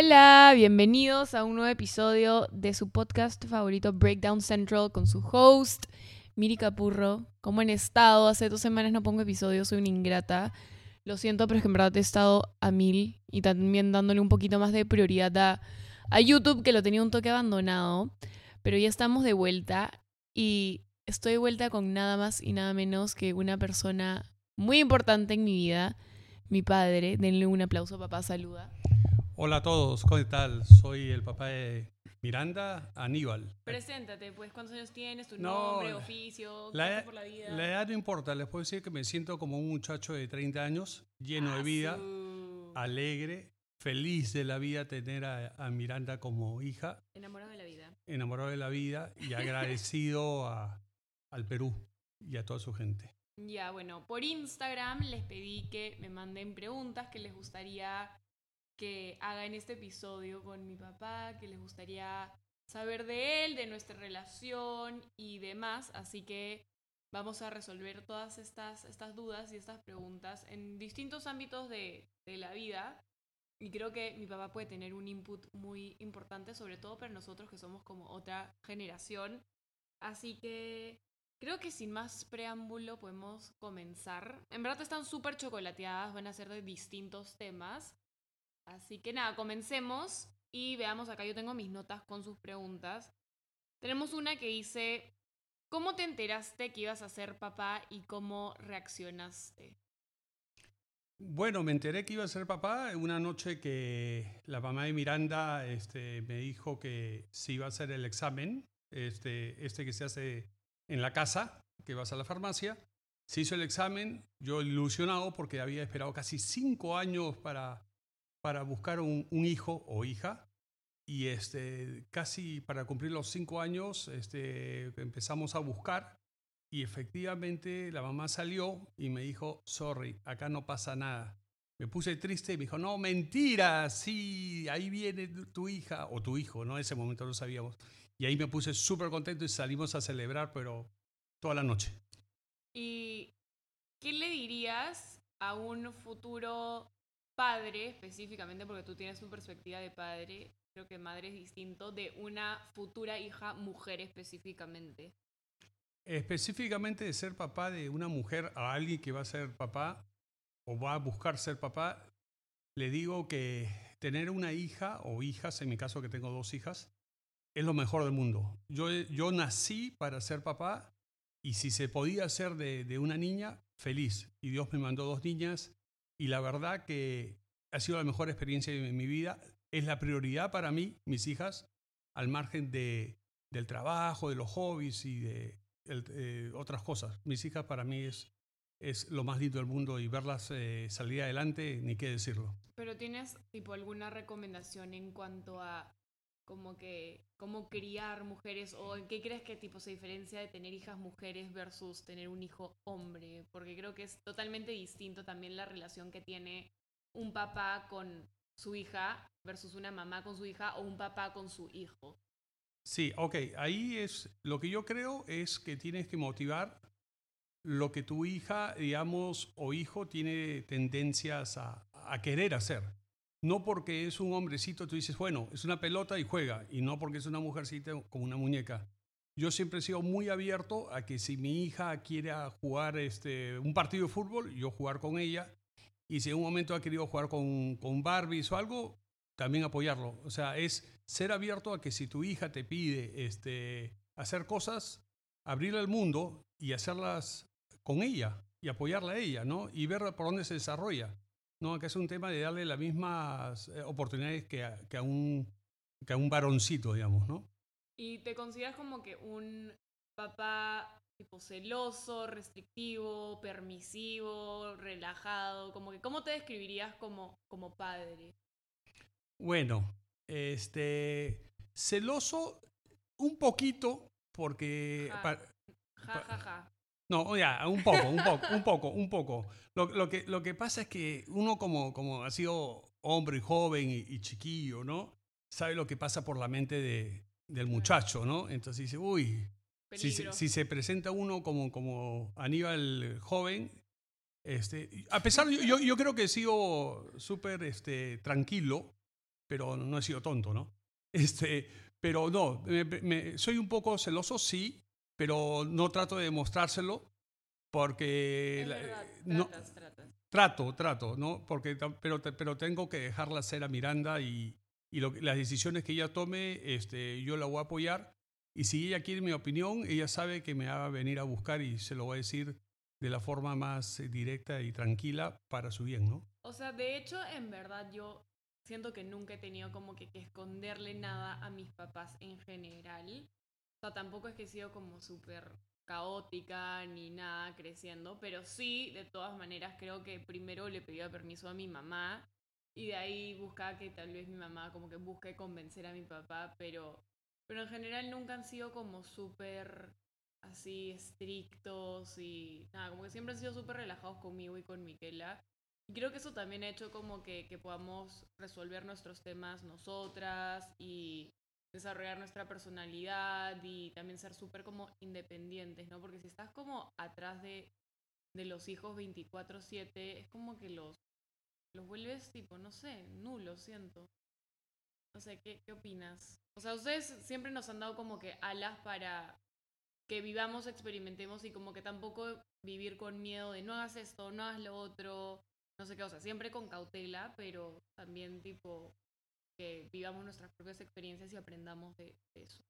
Hola, bienvenidos a un nuevo episodio de su podcast favorito Breakdown Central con su host Miri Capurro. ¿Cómo han estado? Hace dos semanas no pongo episodios, soy una ingrata. Lo siento, pero es que en verdad he estado a mil y también dándole un poquito más de prioridad a, a YouTube, que lo tenía un toque abandonado. Pero ya estamos de vuelta y estoy de vuelta con nada más y nada menos que una persona muy importante en mi vida, mi padre. Denle un aplauso, papá, saluda. Hola a todos, ¿cómo tal? Soy el papá de Miranda, Aníbal. Preséntate, pues, ¿cuántos años tienes? ¿Tu No, nombre, oficio? ¿Qué La, por la vida? la edad no importa, les puedo decir que me siento como un muchacho de 30 años, lleno de vida, Asu. alegre, feliz de la vida tener a, a Miranda como hija, Enamorado de la vida. enamorado de la vida y agradecido a- al Perú y a toda su gente. Ya, bueno, por Instagram les pedí que me manden preguntas que les gustaría que haga en este episodio con mi papá, que les gustaría saber de él, de nuestra relación y demás. Así que vamos a resolver todas estas, estas dudas y estas preguntas en distintos ámbitos de, de la vida. Y creo que mi papá puede tener un input muy importante, sobre todo para nosotros que somos como otra generación. Así que creo que sin más preámbulo podemos comenzar. En verdad están súper chocolateadas, van a ser de distintos temas. Así que nada, comencemos y veamos acá. Yo tengo mis notas con sus preguntas. Tenemos una que dice, ¿cómo te enteraste que ibas a ser papá y cómo reaccionaste? Bueno, me enteré que iba a ser papá una noche que la mamá de Miranda este, me dijo que se iba a hacer el examen, este, este que se hace en la casa, que vas a la farmacia. Se hizo el examen, yo ilusionado porque había esperado casi cinco años para, para buscar un, hijo o hija. Y este, casi para cumplir los cinco años este, empezamos a buscar y efectivamente la mamá salió y me dijo, sorry, acá no pasa nada. Me puse triste y me dijo, no, mentira, sí, ahí viene tu- tu hija o tu hijo, ¿no? En ese momento no sabíamos. Y ahí me puse súper contento y salimos a celebrar, pero toda la noche. ¿Y qué le dirías a un futuro padre, específicamente porque tú tienes tu perspectiva de padre, creo que madre es distinto, de una futura hija mujer específicamente? Específicamente de ser papá de una mujer a alguien que va a ser papá o va a buscar ser papá, le digo que tener una hija o hijas, en mi caso que tengo dos hijas, es lo mejor del mundo. Yo, yo nací para ser papá y si se podía hacer de, de una niña, feliz. Y Dios me mandó dos niñas y la verdad que ha sido la mejor experiencia de mi vida. Es la prioridad para mí, mis hijas, al margen de, del trabajo, de los hobbies y de el- eh, otras cosas. Mis hijas para mí es, es lo más lindo del mundo y verlas eh, salir adelante, ni qué decirlo. Pero tienes tipo alguna recomendación en cuanto a como que cómo criar mujeres o en qué crees que tipo se diferencia de tener hijas mujeres versus tener un hijo hombre, porque creo que es totalmente distinto también la relación que tiene un papá con su hija versus una mamá con su hija o un papá con su hijo. Sí, ok, ahí es, lo que yo creo es que tienes que motivar lo que tu hija, digamos, o hijo tiene tendencias a, a querer hacer. No porque es un hombrecito, tú dices, bueno, es una pelota y juega, y no porque es una mujercita como una muñeca. Yo siempre he sido muy abierto a que si mi hija quiere jugar este, un partido de fútbol, yo jugar con ella, y si en un momento ha querido jugar con, con Barbies o algo, también apoyarlo. O sea, es ser abierto a que si tu hija te pide este, hacer cosas, abrirle el mundo y hacerlas con ella y apoyarla a ella, ¿no? Y ver por dónde se desarrolla. ¿No? Que es un tema de darle las mismas eh, oportunidades que a, que a un, que a un varoncito, digamos, ¿no? ¿Y te consideras como que un papá tipo celoso, restrictivo, permisivo, relajado? Como que, ¿Cómo te describirías como, como padre? Bueno, este, celoso un poquito porque... Ja. pa- Ja, ja, ja. No, ya, un poco, un poco, un poco, un poco. Lo, lo que, lo que pasa es que uno como, como ha sido hombre joven y, y chiquillo, ¿no? Sabe lo que pasa por la mente de, del muchacho, ¿no? Entonces dice, uy, si, si se presenta uno como, como Aníbal joven, este, a pesar, yo, yo, yo creo que he sido súper este, tranquilo, pero no he sido tonto, ¿no? Este, pero no, me- me- soy un poco celoso, sí, pero no trato de demostrárselo porque Es verdad, no, tratas, tratas. trato, trato, ¿no? Porque, pero, pero tengo que dejarla ser a Miranda y, y lo las decisiones que ella tome, este, yo la voy a apoyar. Y si ella quiere mi opinión, ella sabe que me va a venir a buscar y se lo voy a decir de la forma más eh, directa y tranquila para su bien, ¿no? O sea, de hecho, en verdad yo siento que nunca he tenido como que, que esconderle nada a mis papás en general. O sea, tampoco es que he sido como súper caótica ni nada creciendo, pero sí, de todas maneras, creo que primero le pedía permiso a mi mamá y de ahí buscaba que tal vez mi mamá como que busque convencer a mi papá, pero, pero en general nunca han sido como súper así estrictos y nada, como que siempre han sido súper relajados conmigo y con Miquela. Y creo que eso también ha hecho como que, que podamos resolver nuestros temas nosotras y desarrollar nuestra personalidad y también ser súper como independientes, ¿no? Porque si estás como atrás de, de los hijos 24/7, es como que los, los vuelves tipo, no sé, nulos, siento. No sé, ¿qué, ¿qué opinas? O sea, ustedes siempre nos han dado como que alas para que vivamos, experimentemos y como que tampoco vivir con miedo de no hagas esto, no hagas lo otro, no sé qué, o sea, siempre con cautela, pero también tipo que vivamos nuestras propias experiencias y aprendamos de, eso.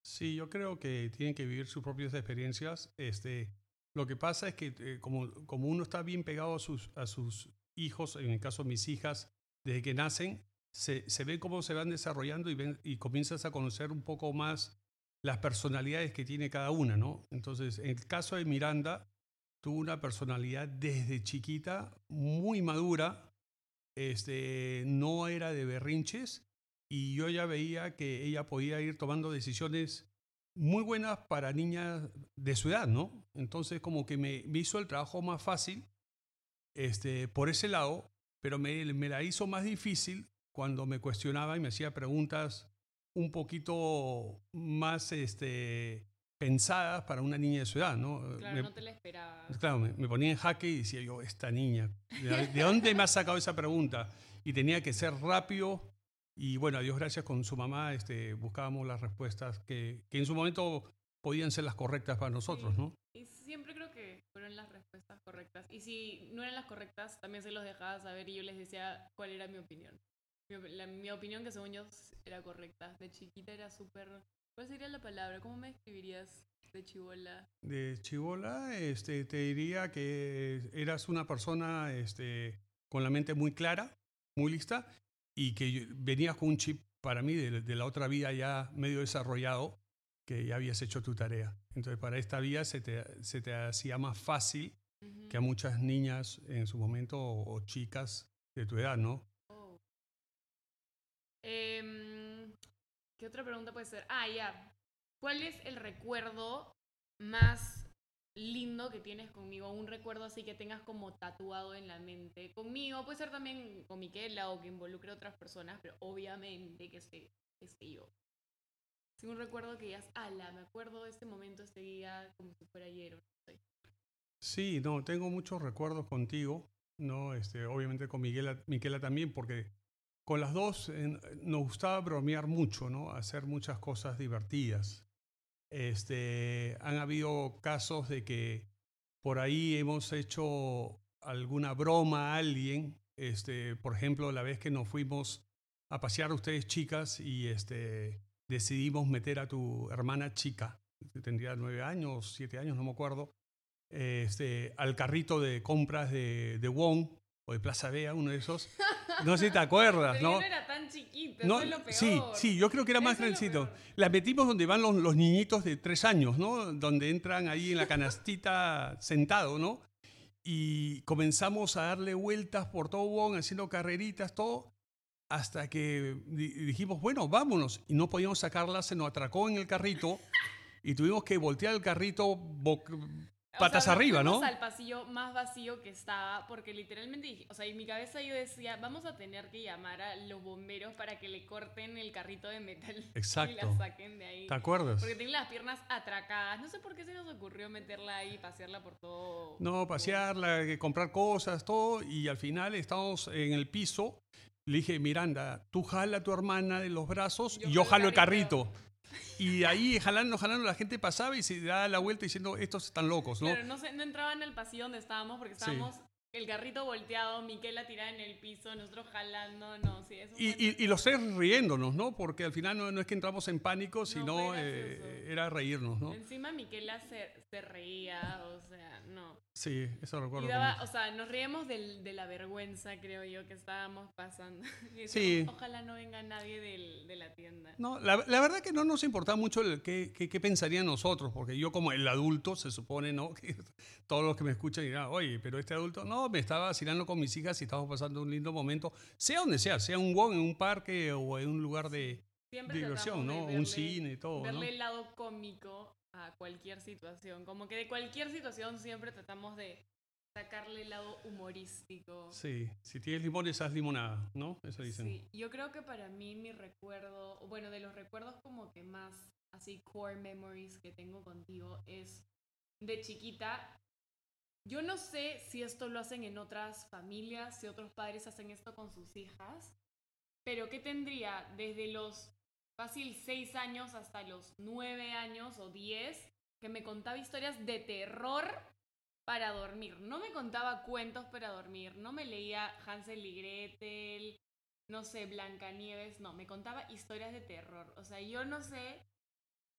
Sí, yo creo que tienen que vivir sus propias experiencias. Este, lo que pasa es que eh, como, como uno está bien pegado a sus, a sus hijos, en el caso de mis hijas, desde que nacen, se, se ve cómo se van desarrollando y, ven, y comienzas a conocer un poco más las personalidades que tiene cada una, ¿no? Entonces, en el caso de Miranda, tuvo una personalidad desde chiquita muy madura, este, no era de berrinches y yo ya veía que ella podía ir tomando decisiones muy buenas para niñas de su edad, ¿no? Entonces como que me, me hizo el trabajo más fácil este, por ese lado, pero me, me la hizo más difícil cuando me cuestionaba y me hacía preguntas un poquito más este, pensadas para una niña de su edad, ¿no? Claro, Me- no te la esperaba. Claro, me, me ponía en jaque y decía yo, esta niña, ¿de, de dónde me ha sacado esa pregunta? Y tenía que ser rápido y bueno, a Dios gracias con su mamá este, buscábamos las respuestas que, que en su momento podían ser las correctas para nosotros, Sí. ¿no? Y siempre creo que fueron las respuestas correctas. Y si no eran las correctas, también se los dejaba saber y yo les decía cuál era mi opinión. Mi, op- la- mi opinión que según yo era correcta. De chiquita era súper... ¿Cuál sería la palabra? ¿Cómo me describirías de chivola? De chivola, este, te diría que eras una persona este, con la mente muy clara, muy lista, y que venías con un chip para mí de, de la otra vida ya medio desarrollado, que ya habías hecho tu tarea. Entonces, para esta vida se te, se te hacía más fácil que a muchas niñas en su momento o, o chicas de tu edad, ¿no? Oh. Em, ¿Qué otra pregunta puede ser? Ah, ya. ¿Cuál es el recuerdo más lindo que tienes conmigo? Un recuerdo así que tengas como tatuado en la mente. Conmigo, puede ser también con Miquela o que involucre a otras personas, pero obviamente que sé, que sé yo. Sí, un recuerdo que digas, ala, me acuerdo de este momento, este día, como si fuera ayer. o no sé. Sí, no, tengo muchos recuerdos contigo, ¿no? Este, obviamente con Miguela, Miquela también, porque con las dos eh, nos gustaba bromear mucho, ¿no? Hacer muchas cosas divertidas. Este, han habido casos de que por ahí hemos hecho alguna broma a alguien, este, por ejemplo, la vez que nos fuimos a pasear ustedes chicas y este, decidimos meter a tu hermana chica, que tendría nueve años, siete años, no me acuerdo, este, al carrito de compras de, de Wong o de Plaza Vea, uno de esos. No sé si te acuerdas, Pero ¿no? yo no era tan chiquita, No, eso es lo peor. sí, sí, yo creo que era más grandecito. La metimos donde van los, los niñitos de tres años, ¿no? Donde entran ahí en la canastita sentado, ¿no? Y comenzamos a darle vueltas por todo Wong, haciendo carreritas, todo, hasta que di- dijimos, bueno, vámonos. Y no podíamos sacarla, se nos atracó en el carrito y tuvimos que voltear el carrito bo- O patas sea, arriba, ¿no? al pasillo más vacío que estaba, porque literalmente, dije- o sea, en mi cabeza yo decía, vamos a tener que llamar a los bomberos para que le corten el carrito de metal y Exacto. la saquen de ahí. ¿Te acuerdas? Porque tenía las piernas atracadas. No sé por qué se nos ocurrió meterla ahí y pasearla por todo. No, pasearla, eh, comprar cosas, todo, y al final estábamos en el piso Le dije, Miranda, tú jala a tu hermana de los brazos Yo y yo jalo el el carrito. Y ahí jalando, jalando, la gente pasaba y se daba la vuelta diciendo, estos están locos, ¿no? Claro, no, se- no entraban al pasillo donde estábamos porque estábamos el carrito volteado, Miquela tirada en el piso, nosotros jalando, no, sí, eso Y, y- y los tres riéndonos, ¿no? Porque al final no, no es que entramos en pánico, sino eh, era reírnos, ¿no? Encima Miquela se, se reía, o sea, no. Sí, eso recuerdo. Daba, o sea, nos reíamos del- de la vergüenza, creo yo, que estábamos pasando. Y Sí. Ojalá no venga nadie del- de la tienda. No, la, la verdad que no nos importaba mucho el qué, qué, qué pensarían nosotros, porque yo como el adulto, se supone, ¿no? Que todos los que me escuchan dirán, oye, pero este adulto, no, me estaba vacilando con mis hijas y estamos pasando un lindo momento, sea donde sea, sea un walk en un parque o en un lugar de Siempre diversión, ¿no? verle- un cine y todo, ¿no? verle el lado cómico a cualquier situación. Como que de cualquier situación siempre tratamos de sacarle el lado humorístico. Sí, si tienes limones, haz limonada, ¿no? Eso dicen. Sí, yo creo que para mí mi recuerdo, bueno, de los recuerdos como que más así core memories que tengo contigo es de chiquita. Yo no sé si esto lo hacen en otras familias, si otros padres hacen esto con sus hijas, pero ¿qué tendría desde los fácil 6 años hasta los 9 años o 10 que me contaba historias de terror para dormir? No me contaba cuentos para dormir, no me leía Hansel y Gretel, no sé, Blancanieves, no, me contaba historias de terror. O sea, yo no sé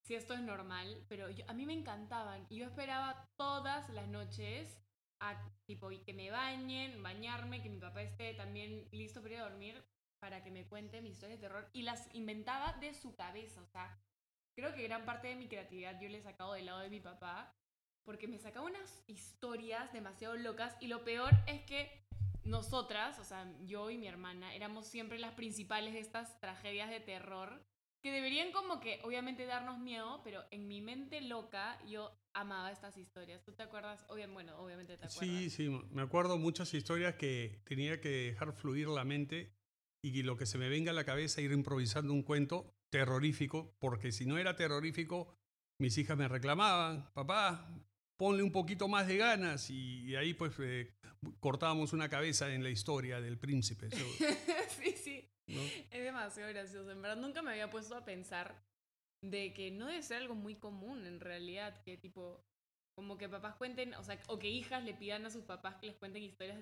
si esto es normal, pero a mí me encantaban. Y yo esperaba todas las noches a tipo que me bañen, bañarme, que mi papá esté también listo para ir a dormir para que me cuente mis historias de terror y las inventaba de su cabeza, o sea, creo que gran parte de mi creatividad yo le he sacado del lado de mi papá porque me sacaba unas historias demasiado locas y lo peor es que nosotras, o sea, yo y mi hermana, éramos siempre las principales de estas tragedias de terror que deberían como que obviamente darnos miedo, pero en mi mente loca yo amaba estas historias. ¿Tú te acuerdas? Bueno, obviamente te acuerdas. Sí, sí, me acuerdo muchas historias que tenía que dejar fluir la mente y lo que se me venga a la cabeza ir improvisando un cuento terrorífico, porque si no era terrorífico, mis hijas me reclamaban, papá, ponle un poquito más de ganas y, ahí pues eh, cortábamos una cabeza en la historia del príncipe. sí. ¿No? Es demasiado gracioso. En verdad nunca me había puesto a pensar de que no debe ser algo muy común en realidad, que tipo, como que papás cuenten, o sea, o que hijas le pidan a sus papás que les cuenten historias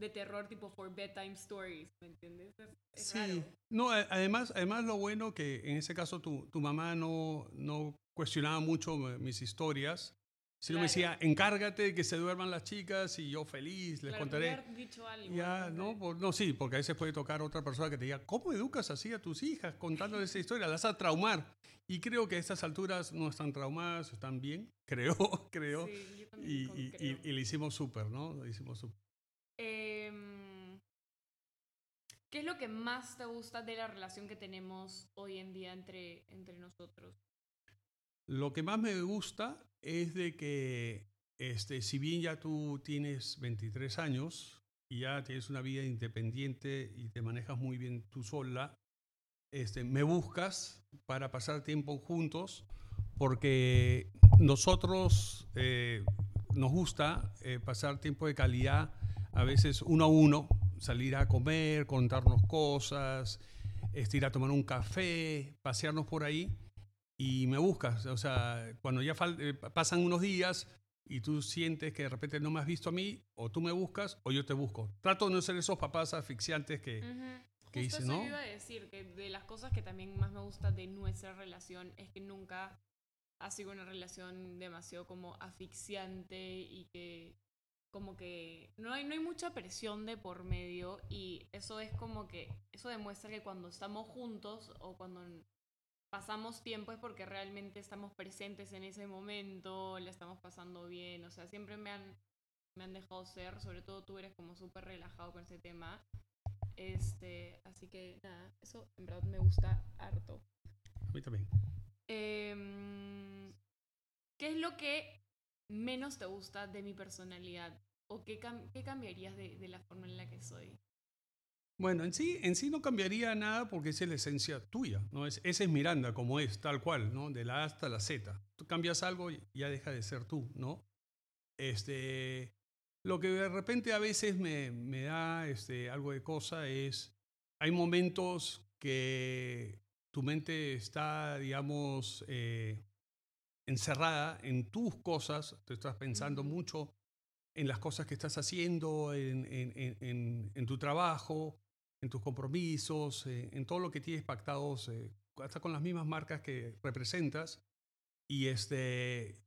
de terror tipo for bedtime stories, ¿me entiendes? Es, es Sí, raro. no, además, además lo bueno que en ese caso tu, tu mamá no, no cuestionaba mucho eh, mis historias, sino me Claro. decía, encárgate de que se duerman las chicas y yo feliz, les Claro, contaré. dicho algo. Ya, no, por- no, sí, porque a veces puede tocar otra persona que te diga, ¿cómo educas así a tus hijas contándoles esa historia? Las vas a traumar. Y creo que a estas alturas no están traumadas, están bien, creo, creo. Sí, yo también y, y- y- creo. y le hicimos súper, ¿no? Le hicimos súper. Em, ¿Qué es lo que más te gusta de la relación que tenemos hoy en día entre, entre nosotros? Lo que más me gusta es de que, este, si bien ya tú tienes 23 años y ya tienes una vida independiente y te manejas muy bien tú sola, este, me buscas para pasar tiempo juntos porque nosotros eh, nos gusta eh, pasar tiempo de calidad, a veces uno a uno, salir a comer, contarnos cosas, este, ir a tomar un café, pasearnos por ahí y me buscas. O sea, cuando ya eh, pasan unos días y tú sientes que de repente no me has visto a mí, o tú me buscas o yo te busco. Trato de no ser esos papás asfixiantes que... Ujú. ¿Qué Justo dice, eso no? iba a decir, que de las cosas que también más me gusta de nuestra relación es que nunca ha sido una relación demasiado como asfixiante y que como que no hay, no hay mucha presión de por medio y eso es como que, eso demuestra que cuando estamos juntos o cuando pasamos tiempo es porque realmente estamos presentes en ese momento, la estamos pasando bien, o sea, siempre me han, me han dejado ser, sobre todo tú eres como súper relajado con ese tema. Este, así que nada, eso en verdad me gusta harto. A mí también. Em, ¿Qué es lo que menos te gusta de mi personalidad? ¿O qué, cam- qué cambiarías de, de la forma en la que soy? Bueno, en sí, en sí no cambiaría nada porque es la esencia tuya, ¿no? Es, esa es Miranda como es, tal cual, ¿no? De la A hasta la Z. Tú cambias algo y ya deja de ser tú, ¿no? Este, lo que de repente a veces me, me da este, algo de cosa es, hay momentos que tu mente está, digamos, eh, encerrada en tus cosas, te estás pensando mucho en las cosas que estás haciendo, en, en, tu trabajo, en tus compromisos, eh, en todo lo que tienes pactados, eh, hasta con las mismas marcas que representas. Y, este,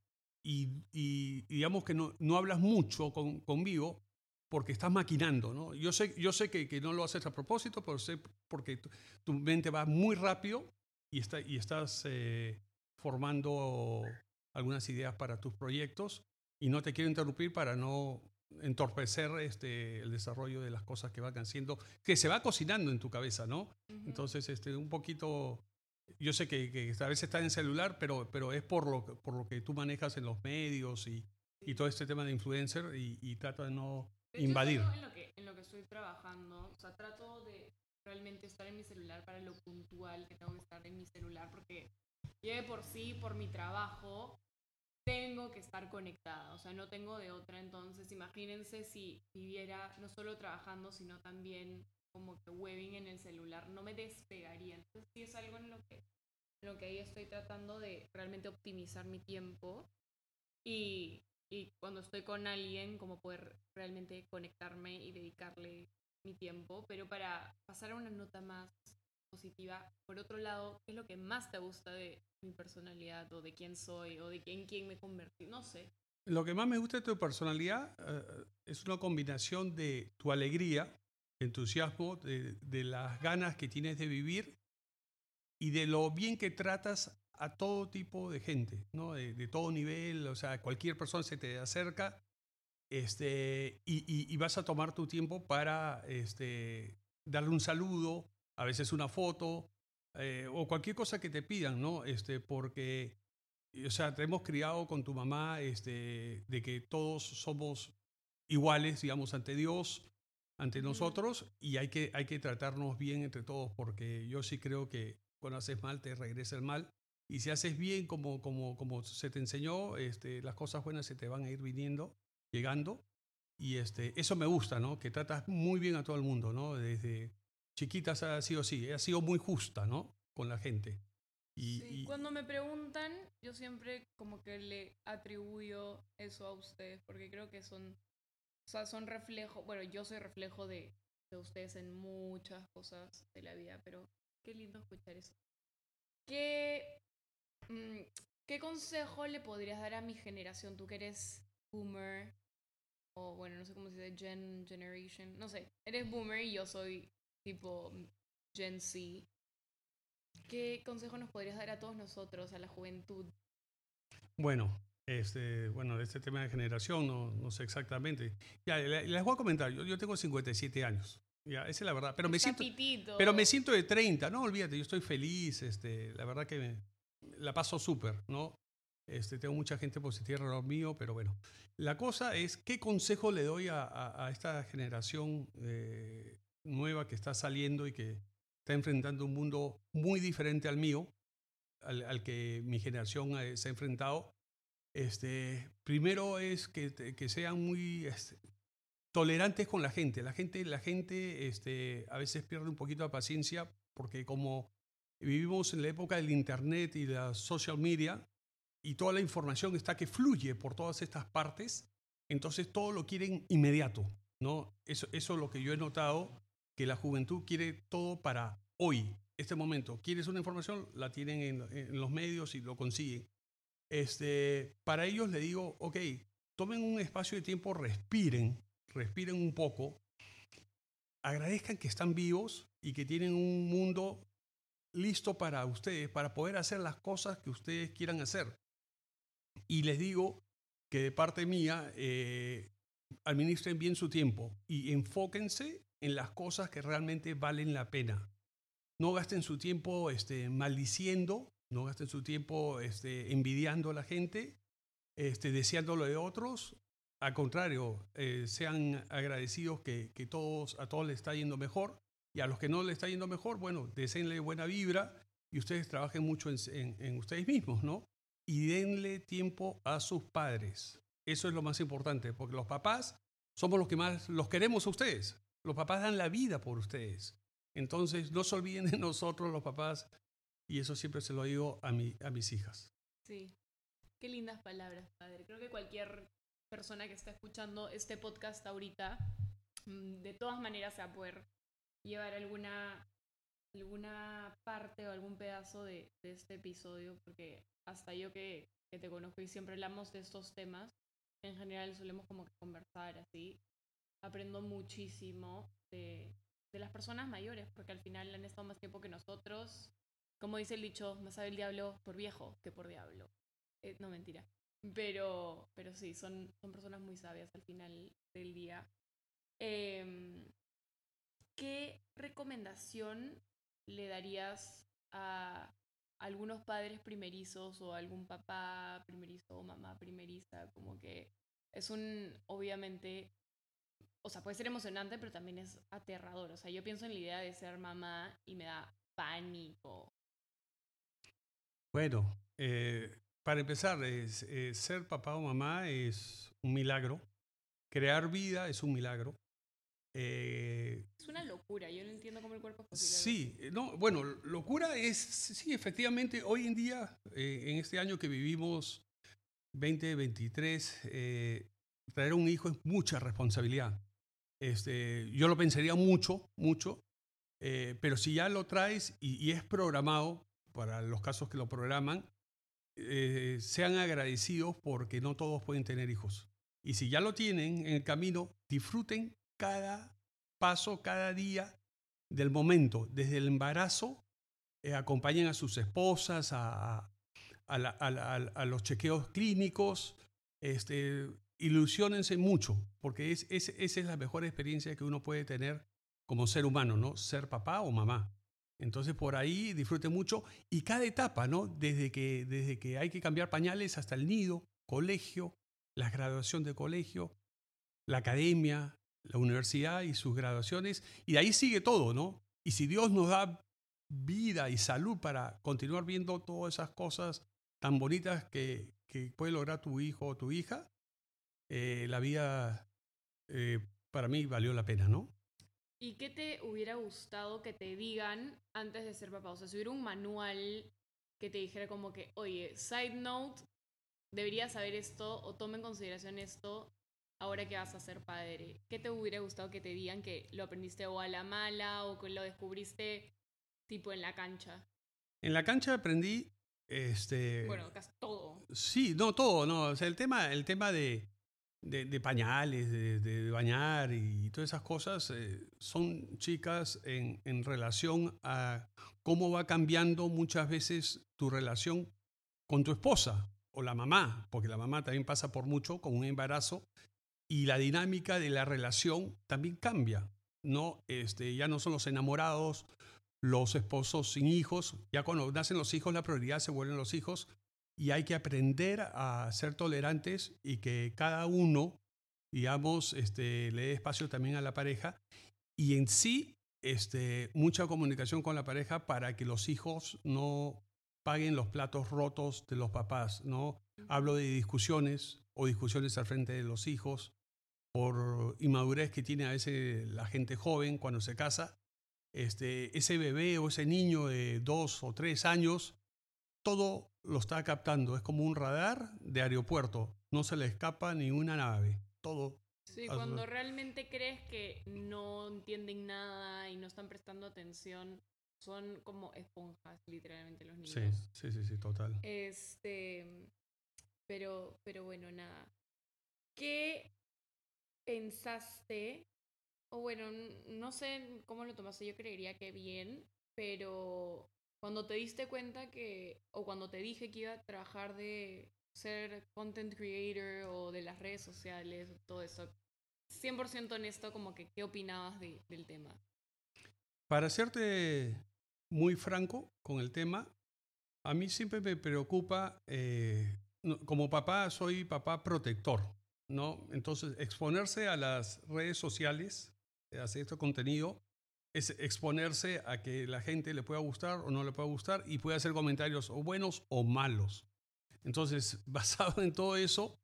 y, digamos que no, no hablas mucho con, conmigo porque estás maquinando. ¿no? Yo sé, yo sé que, que no lo haces a propósito, pero sé porque tu, mente va muy rápido y, está, y estás eh, formando algunas ideas para tus proyectos y no te quiero interrumpir para no entorpecer este, el desarrollo de las cosas que van haciendo, que se va cocinando en tu cabeza, ¿no? Entonces, este, un poquito, yo sé que, que, a veces está en celular, pero, pero es por lo, por lo que tú manejas en los medios y, y todo este tema de influencer y, y trata de no invadir. En lo, que, en lo que estoy trabajando, o sea, trato de realmente estar en mi celular para lo puntual que tengo que estar en mi celular, porque yo de por sí, por mi trabajo, tengo que estar conectada, o sea, no tengo de otra. Entonces, imagínense si viviera no solo trabajando, sino también como que webbing en el celular, no me despegaría. Entonces, sí es algo en lo que, en lo que ahí estoy tratando de realmente optimizar mi tiempo y, y cuando estoy con alguien, como poder realmente conectarme y dedicarle mi tiempo. Pero para pasar a una nota más positiva. Por otro lado, ¿qué es lo que más te gusta de mi personalidad o de quién soy o de quién, quién me convertí? No sé. Lo que más me gusta de tu personalidad eh, es una combinación de tu alegría, entusiasmo, de, de, las ganas que tienes de vivir y de lo bien que tratas a todo tipo de gente, ¿no? de, de todo nivel, o sea, cualquier persona se te acerca este, y, y, y vas a tomar tu tiempo para este, darle un saludo, a veces una foto eh, o cualquier cosa que te pidan, ¿no? Este, porque, o sea, te hemos criado con tu mamá este, de que todos somos iguales, digamos, ante Dios, ante nosotros, y hay que, hay que tratarnos bien entre todos, porque yo sí creo que cuando haces mal te regresa el mal, y si haces bien como, como, como se te enseñó, este, las cosas buenas se te van a ir viniendo, llegando, y este, eso me gusta, ¿no? Que tratas muy bien a todo el mundo, ¿no? Desde chiquitas ha sido así, ha sido muy justa, ¿no? Con la gente. Y, Cuando me preguntan, yo siempre como que le atribuyo eso a ustedes, porque creo que son, o sea, son reflejo, bueno, yo soy reflejo de, de ustedes en muchas cosas de la vida, pero qué lindo escuchar eso. ¿Qué, mm, ¿Qué consejo le podrías dar a mi generación? Tú que eres boomer, o bueno, no sé cómo se dice, gen, generation, no sé, eres boomer y yo soy tipo Gen Z, ¿qué consejo nos podrías dar a todos nosotros, a la juventud? Bueno, este, bueno, de este tema de generación, no, no sé exactamente. Ya, les voy a comentar, yo, yo tengo 57 años. Ya, esa es la verdad. Pero me, siento, pero me siento de 30, no olvídate, yo estoy feliz, este, la verdad que me, la paso súper, ¿no? Este, tengo mucha gente positiva alrededor mío, pero bueno. La cosa es, ¿qué consejo le doy a, a, a esta generación eh, nueva que está saliendo y que está enfrentando un mundo muy diferente al mío, al, que mi generación eh, se ha enfrentado. Este, primero es que, que sean muy este, tolerantes con la gente. La gente, la gente este, a veces pierde un poquito de paciencia porque como vivimos en la época del Internet y la social media y toda la información está que fluye por todas estas partes, entonces todo lo quieren inmediato. ¿no? Eso es lo que yo he notado que la juventud quiere todo para hoy, este momento. ¿Quieres una información? La tienen en, los medios y lo consiguen. Este, para ellos le digo, ok, tomen un espacio de tiempo, respiren, respiren un poco, agradezcan que están vivos y que tienen un mundo listo para ustedes, para poder hacer las cosas que ustedes quieran hacer. Y les digo que de parte mía, eh, administren bien su tiempo y enfóquense en las cosas que realmente valen la pena. No gasten su tiempo este, maldiciendo, no gasten su tiempo este, envidiando a la gente, este, deseándolo de otros. Al contrario, eh, sean agradecidos que, que, todos, a todos les está yendo mejor y a los que no les está yendo mejor, bueno, deseenle buena vibra y ustedes trabajen mucho en, en ustedes mismos, ¿no? Y denle tiempo a sus padres. Eso es lo más importante, porque los papás somos los que más los queremos a ustedes. Los papás dan la vida por ustedes. Entonces, no se olviden de nosotros los papás y eso siempre se lo digo a, mi, a mis hijas. Sí, qué lindas palabras, padre. Creo que cualquier persona que está escuchando este podcast ahorita, mm, de todas maneras se va a poder llevar alguna, alguna parte o algún pedazo de, este episodio, porque hasta yo que, que te conozco y siempre hablamos de estos temas, en general solemos como que conversar así, aprendo muchísimo de, las personas mayores, porque al final han estado más tiempo que nosotros. Como dice el dicho, más sabe el diablo por viejo que por diablo. Eh, no, mentira. Pero, pero sí, son, son personas muy sabias al final del día. Em, ¿Qué recomendación le darías a algunos padres primerizos o algún papá primerizo o mamá primeriza? Como que es un, obviamente, o sea, puede ser emocionante, pero también es aterrador. O sea, yo pienso en la idea de ser mamá y me da pánico. Bueno, eh, para empezar, es, eh, ser papá o mamá es un milagro. Crear vida es un milagro. Eh, es una locura, yo no entiendo cómo el cuerpo es posible. Sí, no, bueno, locura es, sí, efectivamente, hoy en día, en este año que vivimos, 2023, traer un hijo es mucha responsabilidad. Este, yo lo pensaría mucho, mucho, pero si ya lo traes y, y, es programado, para los casos que lo programan, eh, sean agradecidos porque no todos pueden tener hijos. Y si ya lo tienen en el camino, disfruten cada paso, cada día del momento, desde el embarazo, eh, acompañen a sus esposas, a, a, los chequeos clínicos, este, ilusionense mucho, porque es, esa es la mejor experiencia que uno puede tener como ser humano, ¿no? Ser papá o mamá. Entonces por ahí disfrute mucho y cada etapa, ¿no? Desde que, desde que hay que cambiar pañales hasta el nido, colegio, la graduación de colegio, la academia, la universidad y sus graduaciones. Y de ahí sigue todo, ¿no? Y si Dios nos da vida y salud para continuar viendo todas esas cosas tan bonitas que, que puede lograr tu hijo o tu hija, eh, la vida eh, para mí valió la pena, ¿no? ¿Y qué te hubiera gustado que te digan antes de ser papá? O sea, si hubiera un manual que te dijera como que, oye, side note, deberías saber esto o toma en consideración esto ahora que vas a ser padre. ¿Qué te hubiera gustado que te digan que lo aprendiste o a la mala o que lo descubriste tipo en la cancha? En la cancha aprendí este bueno, casi todo. Sí, no todo, no, o sea, el tema el tema de de, pañales, de, bañar y todas esas cosas, eh, son chicas en, en, relación a cómo va cambiando muchas veces tu relación con tu esposa o la mamá, porque la mamá también pasa por mucho con un embarazo y la dinámica de la relación también cambia. ¿no? Este, ya no son los enamorados, los esposos sin hijos, ya cuando nacen los hijos la prioridad se vuelven los hijos y hay que aprender a ser tolerantes y que cada uno, digamos, este, le dé espacio también a la pareja y en sí este, mucha comunicación con la pareja para que los hijos no paguen los platos rotos de los papás, ¿no? Hablo de discusiones o discusiones al frente de los hijos por inmadurez que tiene a veces la gente joven cuando se casa. Este, ese bebé o ese niño de dos o tres años todo lo está captando. Es como un radar de aeropuerto. No se le escapa ni una nave. Todo. Sí, cuando realmente crees que no entienden nada y no están prestando atención, son como esponjas, literalmente, los niños. Sí, sí, sí, sí total. Este. Pero, pero bueno, nada. ¿Qué pensaste? O bueno, no sé cómo lo tomaste, yo creería que bien, pero cuando te diste cuenta que, o cuando te dije que iba a trabajar de ser content creator o de las redes sociales, todo eso, 100% honesto, como que, ¿qué opinabas del tema? Para serte muy franco con el tema, a mí siempre me preocupa, eh, como papá soy papá protector, ¿no? Entonces, exponerse a las redes sociales, hacer este contenido, es exponerse a que la gente le pueda gustar o no le pueda gustar y puede hacer comentarios o buenos o malos. Entonces, basado en todo eso,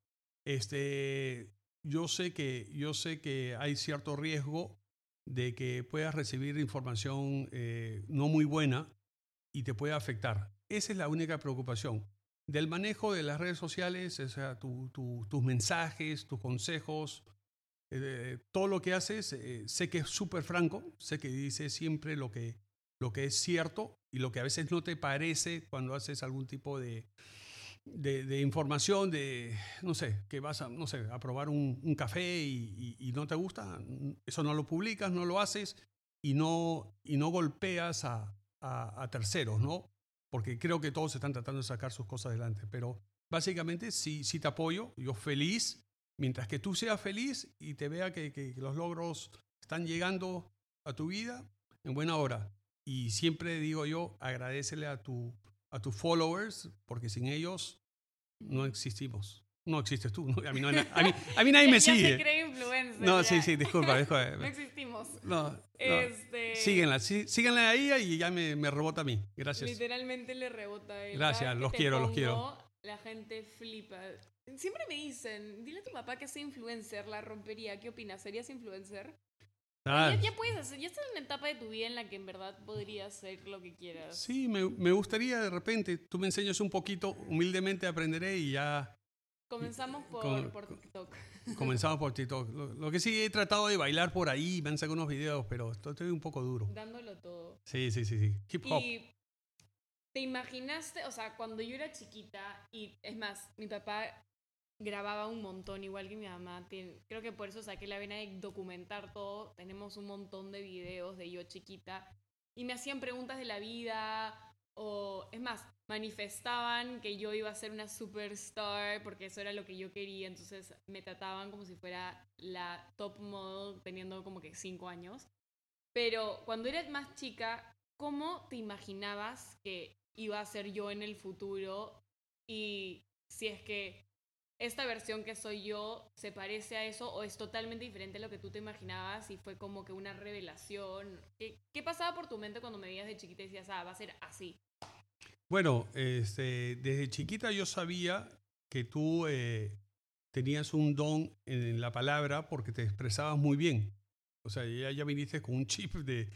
este, yo, sé que, yo sé que hay cierto riesgo de que puedas recibir información eh, no muy buena y te puede afectar. Esa es la única preocupación. Del manejo de las redes sociales, o sea, tus mensajes, tus consejos, eh, todo lo que haces, eh, sé que es súper franco, sé que dices siempre lo que, lo que es cierto y lo que a veces no te parece cuando haces algún tipo de, de, información, de, no sé, que vas a, no sé, a probar un, café y, no te gusta, eso no lo publicas, no lo haces y no, y no golpeas a, a, terceros, ¿no? Porque creo que todos están tratando de sacar sus cosas adelante, pero básicamente sí, sí te apoyo, yo feliz Mientras que tú seas feliz y te vea que, los logros están llegando a tu vida en buena hora. Y siempre digo yo, agradecele a, tu, a tus followers, porque sin ellos no existimos. No existes tú. A, mí, a, mí, nadie me sigue. No, sí, sí, disculpa. no existimos. No, este... síguenla, sí, síguenla ahí y ya me, me, rebota a mí. Gracias. Literalmente le rebota a él. Gracias, los quiero, los quiero. La gente flipa. Siempre me dicen, dile a tu papá que sea influencer, la rompería. ¿Qué opinas? ¿Serías influencer? Ah. Ya, puedes hacer, ya estás en una etapa de tu vida en la que en verdad podrías hacer lo que quieras. Sí, me, me gustaría de repente, tú me enseñas un poquito, humildemente aprenderé y ya... Comenzamos por, por TikTok. Comenzamos por TikTok. Lo, que sí he tratado de bailar por ahí, me han sacado unos videos, pero estoy un poco duro. Dándolo todo. Sí, sí, sí, sí. Hip hop. Y ¿Te imaginaste, o sea, cuando yo era chiquita, y es más, mi papá grababa un montón, igual que mi mamá. creo que por eso saqué la vena de documentar todo. Tenemos un montón de videos de yo chiquita. Y me hacían preguntas de la vida. O, es más, manifestaban que yo iba a ser una superstar porque eso era lo que yo quería. Entonces me trataban como si fuera la top model teniendo como que cinco años. Pero cuando eras más chica, ¿cómo te imaginabas que iba a ser yo en el futuro? Y si es que esta versión que soy yo se parece a eso o es totalmente diferente a lo que tú te imaginabas y fue como que una revelación? ¿Qué, pasaba por tu mente cuando me veías de chiquita y decías, ah, va a ser así? Bueno, este, desde chiquita yo sabía que tú eh, tenías un don en la palabra porque te expresabas muy bien. O sea, ya, ya viniste con un chip de,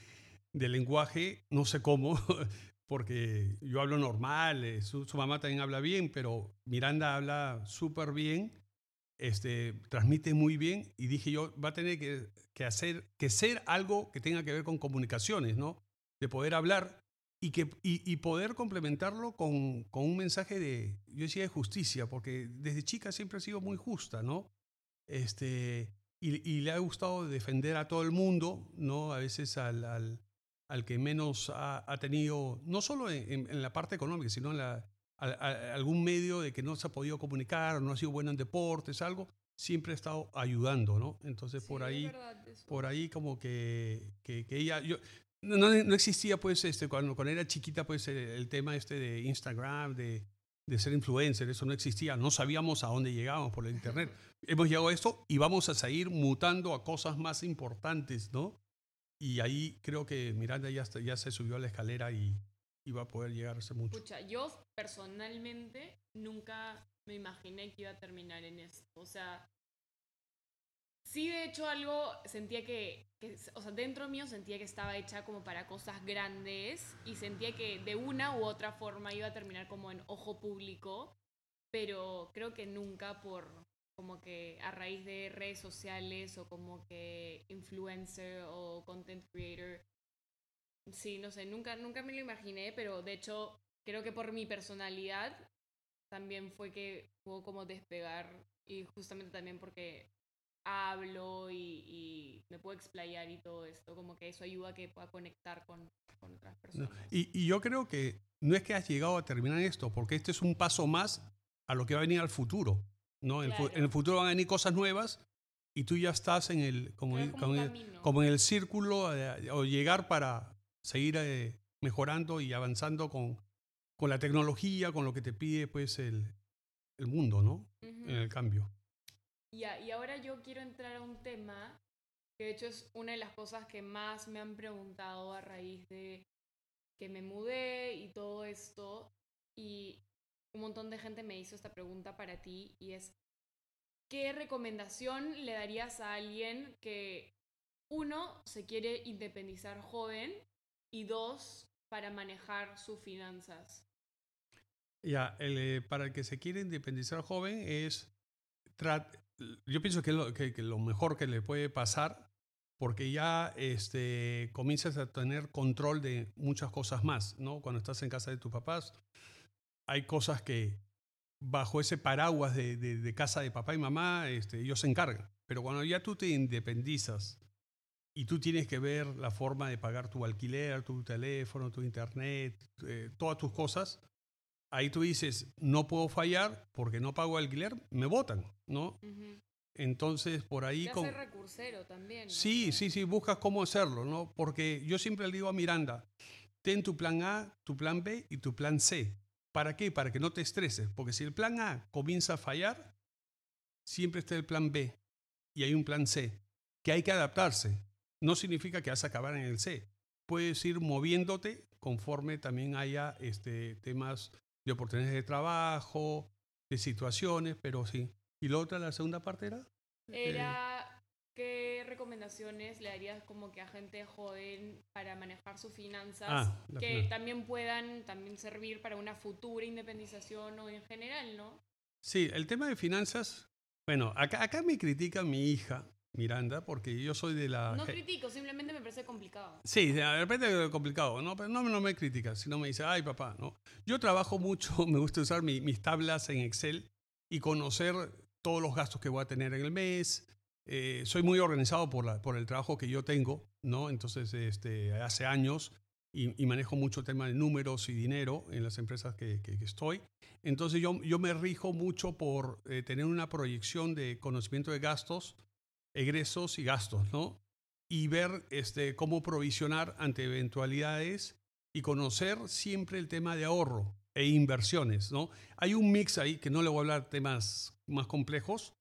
de lenguaje, no sé cómo, porque yo hablo normal, eh, su, mamá también habla bien, pero Miranda habla súper bien, este, transmite muy bien y dije yo, va a tener que, hacer, que ser algo que tenga que ver con comunicaciones, ¿no? De poder hablar y, que, y, poder complementarlo con, con, un mensaje de, yo decía, de justicia, porque desde chica siempre ha sido muy justa, ¿no? Este, y, le ha gustado defender a todo el mundo, ¿no? A veces al al que menos ha, tenido, no solo en, la parte económica, sino en la, algún medio de que no se ha podido comunicar, no ha sido bueno en deportes, algo, siempre ha estado ayudando, ¿no? Entonces por ahí, por ahí como que, que, ella, yo, no, no, existía pues este, cuando, cuando era chiquita pues el, tema este de Instagram, de, de ser influencer, eso no existía, no sabíamos a dónde llegábamos por el internet. Hemos llegado a esto y vamos a seguir mutando a cosas más importantes, ¿no? Y ahí creo que Miranda ya, ya se subió a la escalera y, iba a poder llegarse mucho. Escucha, yo personalmente nunca me imaginé que iba a terminar en esto. O sea, sí de hecho algo sentía que, o sea, dentro mío sentía que estaba hecha como para cosas grandes y sentía que de una u otra forma iba a terminar como en ojo público, pero creo que nunca por, como que a raíz de redes sociales o como que influencer o content creator. Sí, no sé, nunca, nunca me lo imaginé, pero de hecho creo que por mi personalidad también fue que pudo como despegar y justamente también porque hablo y, me puedo explayar y todo esto, como que eso ayuda a que pueda conectar con, con otras personas. Y, y, yo creo que no es que has llegado a terminar esto, porque este es un paso más a lo que va a venir al futuro. ¿No? En, el futuro van a venir cosas nuevas y tú ya estás en el, como, como, en el círculo o llegar para seguir eh, mejorando y avanzando con, con la tecnología, con lo que te pide pues el, el mundo, ¿no? En el cambio. Ya, y ahora yo quiero entrar a un tema que de hecho es una de las cosas que más me han preguntado a raíz de que me mudé y todo esto. Y un montón de gente me hizo esta pregunta para ti y es, ¿qué recomendación le darías a alguien que uno, se quiere independizar joven y dos, para manejar sus finanzas. Ya, el, eh, para el que se quiere independizar joven es... Yo pienso que lo, que, que lo mejor que le puede pasar porque ya este, comienzas a tener control de muchas cosas más, ¿no? Cuando estás en casa de tus papás, hay cosas que bajo ese paraguas de, de, casa de papá y mamá, este, ellos se encargan. Pero cuando ya tú te independizas y tú tienes que ver la forma de pagar tu alquiler, tu teléfono, tu internet, eh, todas tus cosas, ahí tú dices, no puedo fallar porque no pago alquiler, me votan, ¿no? Entonces, por ahí... con... recursero también. Sí, sí, sí, buscas cómo hacerlo, ¿no? Porque yo siempre le digo a Miranda, ten tu plan A, tu plan B y tu plan C. ¿Para qué? Para que no te estreses. Porque si el plan A comienza a fallar, siempre está el plan B y hay un plan C, que hay que adaptarse. No significa que vas a acabar en el C. Puedes ir moviéndote conforme también haya este, temas de oportunidades de trabajo, de situaciones, pero sí, ¿Y la otra, la segunda parte era? Era, ¿qué recomendaciones le darías como que a gente joven para manejar sus finanzas ah, que también puedan también servir para una futura independización o en general, ¿no? Sí, el tema de finanzas, bueno, acá, acá me critica mi hija, Miranda, porque yo soy de la... No critico, simplemente me parece complicado. Sí, de repente es complicado, ¿no? Pero no, no me critica, sino me dice, ay papá, ¿no? Yo trabajo mucho, me gusta usar mis tablas en Excel y conocer todos los gastos que voy a tener en el mes. Eh, soy muy organizado por, la, por el trabajo que yo tengo, ¿no? Entonces, este, hace años y, manejo mucho el tema de números y dinero en las empresas que, que, estoy. Entonces, yo, yo me rijo mucho por eh, tener una proyección de conocimiento de gastos, egresos y gastos, ¿no? Y ver este, cómo provisionar ante eventualidades y conocer siempre el tema de ahorro e inversiones, ¿no? Hay un mix ahí que no le voy a hablar temas más complejos,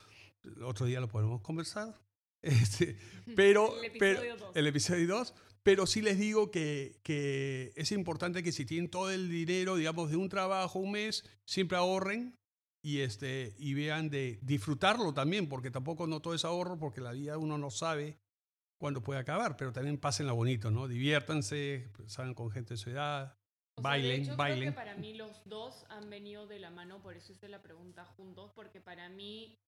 otro día lo podemos conversar, este, pero, el episodio 2. El episodio 2 pero sí les digo que, que, es importante que si tienen todo el dinero, digamos, de un trabajo, un mes, siempre ahorren y, este, y vean de disfrutarlo también, porque tampoco no todo es ahorro, porque la vida uno no sabe cuándo puede acabar, pero también pásenla bonito, ¿no? Diviértanse, salgan con gente de su edad, bailen, bailen. Creo que para mí los dos han venido de la mano, por eso hice la pregunta juntos, porque para mí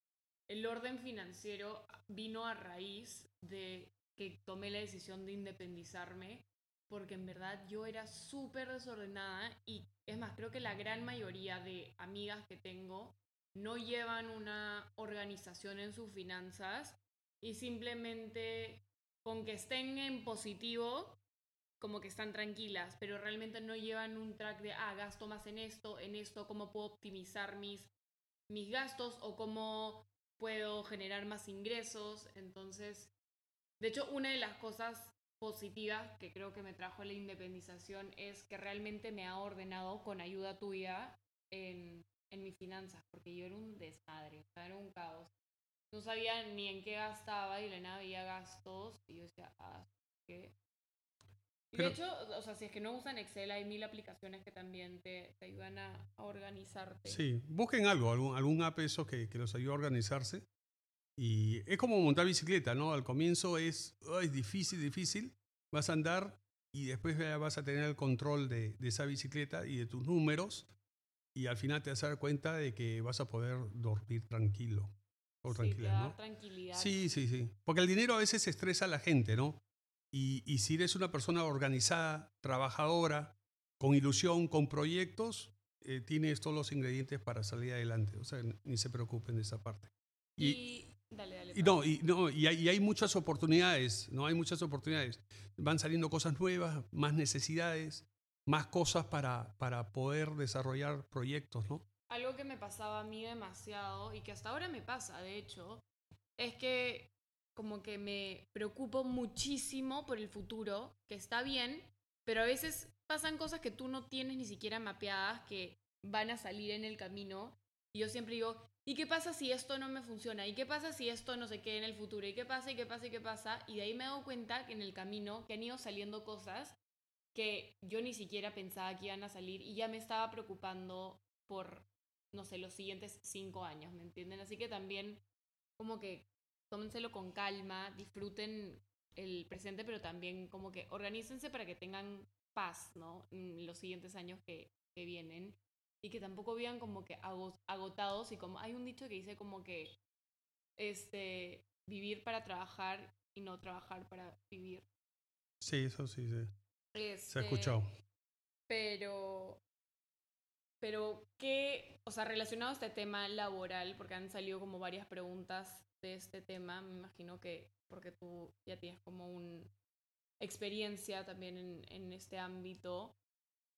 el orden financiero vino a raíz de que tomé la decisión de independizarme, porque en verdad yo era súper desordenada y es más, creo que la gran mayoría de amigas que tengo no llevan una organización en sus finanzas y simplemente con que estén en positivo como que están tranquilas, pero realmente no llevan un track de, ah, gasto más en esto, en esto, cómo puedo optimizar mis, mis gastos o cómo puedo generar más ingresos. Entonces, de hecho, una de las cosas positivas que creo que me trajo la independización es que realmente me ha ordenado con ayuda tuya en, en mis finanzas, porque yo era un desmadre, era un caos. No sabía ni en qué gastaba y le nada había gastos y yo decía, ah, ¿qué? De hecho, o sea, si es que no usan Excel, hay mil aplicaciones que también te, te ayudan a, organizarte. Sí, busquen algo, algún, algún app eso que, que los ayude a organizarse. Y es como montar bicicleta, ¿no? Al comienzo es, es difícil, difícil. Vas a andar y después vas a tener el control de, de, esa bicicleta y de tus números. Y al final te vas a dar cuenta de que vas a poder dormir tranquilo. O sí, tranquila, ¿no? tranquilidad. Sí, sí, sí. Porque el dinero a veces estresa a la gente, ¿no? Y, si eres una persona organizada, trabajadora, con ilusión, con proyectos, eh, tienes todos los ingredientes para salir adelante. O sea, ni se preocupen de esa parte. Y, dale, dale, y no, y, no y, hay, hay, muchas oportunidades, ¿no? Hay muchas oportunidades. Van saliendo cosas nuevas, más necesidades, más cosas para, para poder desarrollar proyectos, ¿no? Algo que me pasaba a mí demasiado y que hasta ahora me pasa, de hecho, es que como que me preocupo muchísimo por el futuro, que está bien, pero a veces pasan cosas que tú no tienes ni siquiera mapeadas que van a salir en el camino. Y yo siempre digo, ¿y qué pasa si esto no me funciona? ¿Y qué pasa si esto no se queda en el futuro? ¿Y qué pasa? ¿Y qué pasa? ¿Y qué pasa? Y de ahí me dado cuenta que en el camino que han ido saliendo cosas que yo ni siquiera pensaba que iban a salir y ya me estaba preocupando por, no sé, los siguientes cinco años, ¿me entienden? Así que también como que tómenselo con calma, disfruten el presente, pero también como que organícense para que tengan paz, ¿no? En los siguientes años que, que vienen y que tampoco vean como que agotados y como hay un dicho que dice como que este vivir para trabajar y no trabajar para vivir. Sí, eso sí, sí. Se ha Este, escuchado. Pero, pero qué, o sea, relacionado a este tema laboral, porque han salido como varias preguntas de este tema, me imagino que porque tú ya tienes como una experiencia también en, en este ámbito,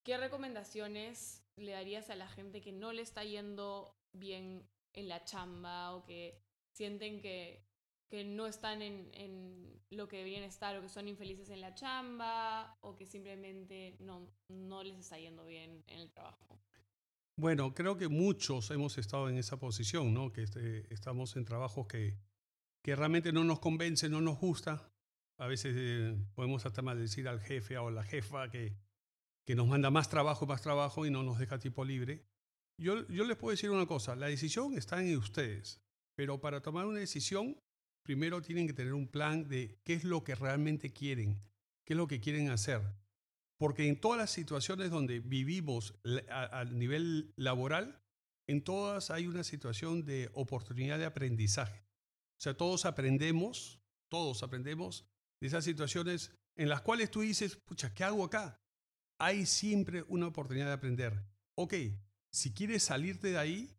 ¿qué recomendaciones le darías a la gente que no le está yendo bien en la chamba o que sienten que, que no están en, en lo que deberían estar o que son infelices en la chamba o que simplemente no, no les está yendo bien en el trabajo? Bueno, creo que muchos hemos estado en esa posición, ¿no? Que este, estamos en trabajos que, que realmente no nos convence, no nos gusta. A veces eh, podemos hasta maldecir al jefe o la jefa que, que nos manda más trabajo, más trabajo y no nos deja tiempo libre. Yo, yo les puedo decir una cosa, la decisión está en ustedes, pero para tomar una decisión, primero tienen que tener un plan de qué es lo que realmente quieren, qué es lo que quieren hacer. Porque en todas las situaciones donde vivimos a, nivel laboral, en todas hay una situación de oportunidad de aprendizaje. O sea, todos aprendemos, todos aprendemos de esas situaciones en las cuales tú dices, pucha, ¿qué hago acá? Hay siempre una oportunidad de aprender. Ok, si quieres salirte de ahí,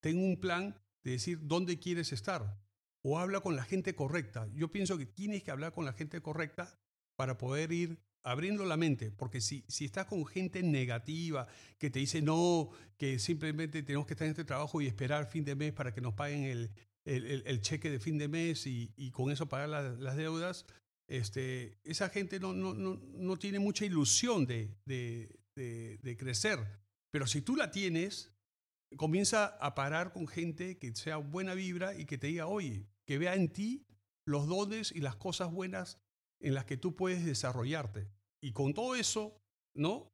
ten un plan de decir dónde quieres estar. O habla con la gente correcta. Yo pienso que tienes que hablar con la gente correcta para poder ir abriendo la mente, porque si, si estás con gente negativa que te dice no, que simplemente tenemos que estar en este trabajo y esperar fin de mes para que nos paguen el, el, cheque de fin de mes y, y con eso pagar la, las deudas, este, esa gente no, no, no, no tiene mucha ilusión de, de, de, de, crecer. Pero si tú la tienes, comienza a parar con gente que sea buena vibra y que te diga, oye, que vea en ti los dones y las cosas buenas en las que tú puedes desarrollarte. Y con todo eso, ¿no?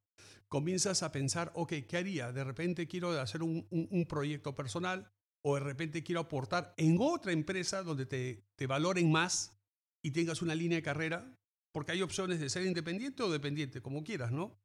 Comienzas a pensar, ok, ¿qué haría? De repente quiero hacer un, un, un proyecto personal o de repente quiero aportar en otra empresa donde te, te valoren más y tengas una línea de carrera, porque hay opciones de ser independiente o dependiente, como quieras, ¿no?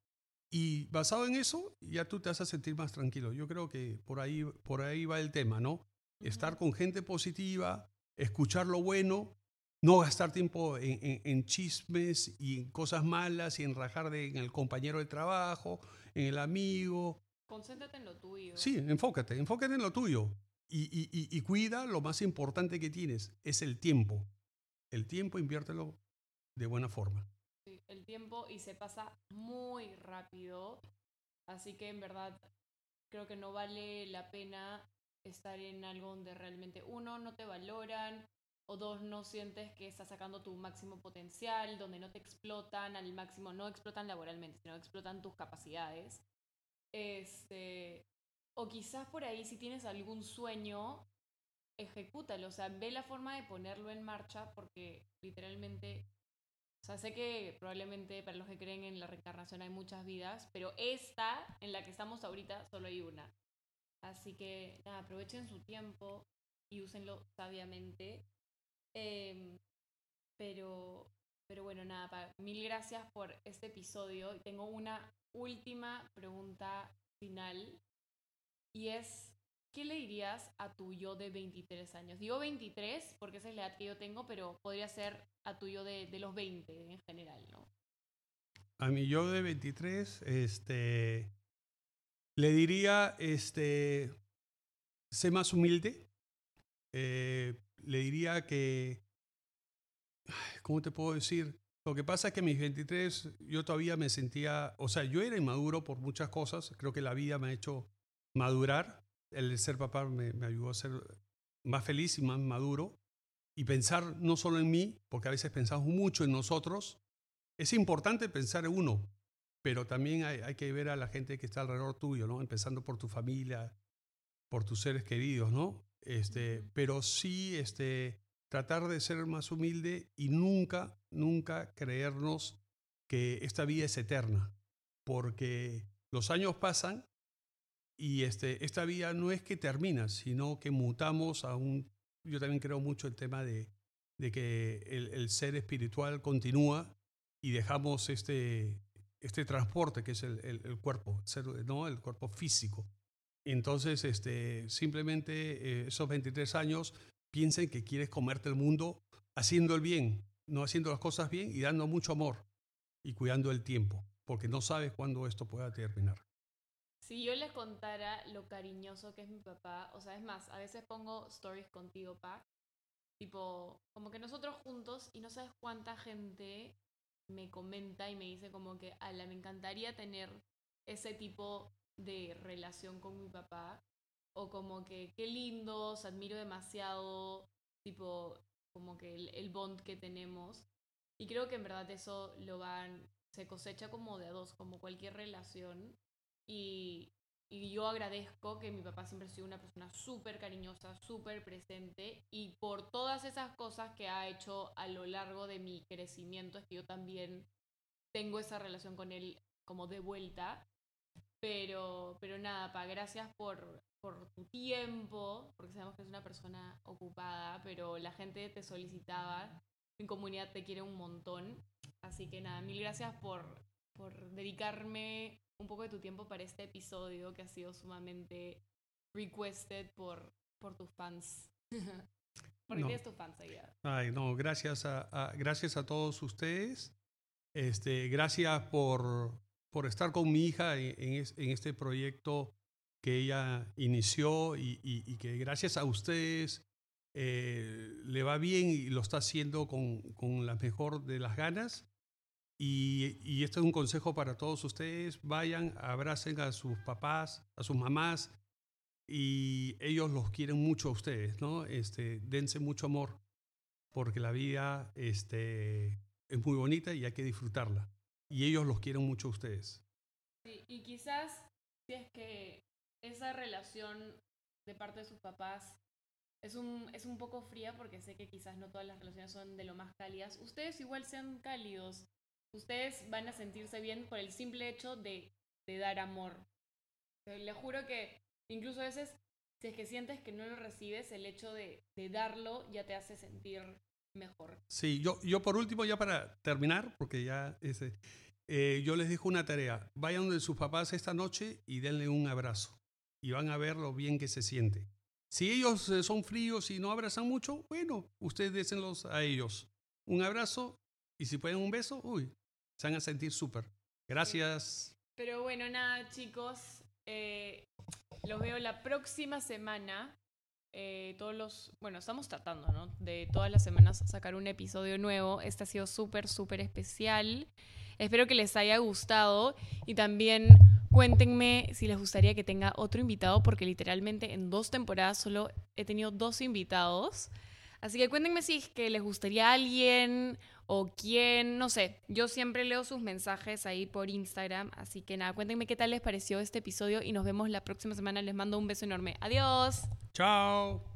Y basado en eso, ya tú te vas a sentir más tranquilo. Yo creo que por ahí, por ahí va el tema, ¿no? Estar con gente positiva, escuchar lo bueno, no gastar tiempo en, en, en, chismes y en cosas malas y en rajar de, en el compañero de trabajo, en el amigo. Concéntrate en lo tuyo. Sí, enfócate, enfócate en lo tuyo. Y, y, y, y cuida lo más importante que tienes, es el tiempo. El tiempo inviértelo de buena forma. Sí, el tiempo y se pasa muy rápido. Así que en verdad creo que no vale la pena estar en algo donde realmente uno no te valoran o dos no sientes que estás sacando tu máximo potencial, donde no te explotan al máximo, no explotan laboralmente, sino explotan tus capacidades. Este, o quizás por ahí si tienes algún sueño, ejecútalo, o sea, ve la forma de ponerlo en marcha porque literalmente, o sea, sé que probablemente para los que creen en la reencarnación hay muchas vidas, pero esta en la que estamos ahorita solo hay una. Así que aprovechen su tiempo y úsenlo sabiamente. Eh, pero, pero bueno, nada, mil gracias por este episodio. Tengo una última pregunta final y es, ¿qué le dirías a tu yo de 23 años? Digo 23 porque esa es la edad que yo tengo, pero podría ser a tu yo de, de los 20 en general, ¿no? A mi yo de 23, este, le diría, este, sé más humilde. Eh, le diría que, ¿cómo te puedo decir? Lo que pasa es que a mis 23 yo todavía me sentía, o sea, yo era inmaduro por muchas cosas, creo que la vida me ha hecho madurar, el ser papá me, me ayudó a ser más feliz y más maduro y pensar no solo en mí, porque a veces pensamos mucho en nosotros, es importante pensar en uno, pero también hay, hay, que ver a la gente que está alrededor tuyo, ¿no? Empezando por tu familia, por tus seres queridos, ¿no? Este, pero sí este, tratar de ser más humilde y nunca, nunca creernos que esta vida es eterna, porque los años pasan y este, esta vida no es que termina, sino que mutamos a un... Yo también creo mucho el tema de, de que el, ser espiritual continúa y dejamos este, este transporte que es el, cuerpo, ¿no? el cuerpo físico. Entonces, este, simplemente eh, esos 23 años piensen que quieres comerte el mundo haciendo el bien, no haciendo las cosas bien y dando mucho amor y cuidando el tiempo, porque no sabes cuándo esto pueda terminar. Si yo les contara lo cariñoso que es mi papá, o sea, es más, a veces pongo stories contigo, pa, tipo, como que nosotros juntos y no sabes cuánta gente me comenta y me dice como que, ala, me encantaría tener ese tipo de relación con mi papá, o como que, qué lindo, os admiro demasiado, tipo, como que el, bond que tenemos. Y creo que en verdad eso lo van, se cosecha como de dos, como cualquier relación. Y, y yo agradezco que mi papá siempre ha sido una persona súper cariñosa, súper presente. Y por todas esas cosas que ha hecho a lo largo de mi crecimiento, es que yo también tengo esa relación con él como de vuelta. Pero, pero nada, pa, gracias por, por tu tiempo, porque sabemos que es una persona ocupada, pero la gente te solicitaba, mi comunidad te quiere un montón. Así que nada, mil gracias por, por dedicarme un poco de tu tiempo para este episodio que ha sido sumamente requested por, por tus fans. Porque tienes tus fans allá. Ay, no, gracias a, gracias a todos ustedes. Este, gracias por, por estar con mi hija en, este proyecto que ella inició y, que gracias a ustedes eh, le va bien y lo está haciendo con, con la mejor de las ganas. Y, y, este es un consejo para todos ustedes. Vayan, abracen a sus papás, a sus mamás, y ellos los quieren mucho a ustedes, ¿no? Este, dense mucho amor, porque la vida este, es muy bonita y hay que disfrutarla. Y ellos los quieren mucho a ustedes. Sí, y quizás si es que esa relación de parte de sus papás es un, es un poco fría porque sé que quizás no todas las relaciones son de lo más cálidas. Ustedes igual sean cálidos. Ustedes van a sentirse bien por el simple hecho de, de dar amor. Les juro que incluso a veces, si es que sientes que no lo recibes, el hecho de, de darlo ya te hace sentir mejor. Sí, yo, yo por último, ya para terminar, porque ya ese, eh, yo les dejo una tarea. Vayan de sus papás esta noche y denle un abrazo y van a ver lo bien que se siente. Si ellos eh, son fríos y no abrazan mucho, bueno, ustedes désenlos a ellos. Un abrazo y si pueden un beso, uy, se van a sentir súper. Gracias. Pero bueno, nada, chicos. Eh, los veo la próxima semana. Eh, todos los, bueno, estamos tratando, ¿no? De todas las semanas sacar un episodio nuevo. Este ha sido súper, súper especial. Espero que les haya gustado y también Cuéntenme si les gustaría que tenga otro invitado, porque literalmente en dos temporadas solo he tenido dos invitados. Así que cuéntenme si es que les gustaría alguien o quién, no sé. Yo siempre leo sus mensajes ahí por Instagram. Así que nada, cuéntenme qué tal les pareció este episodio y nos vemos la próxima semana. Les mando un beso enorme. Adiós. Chao.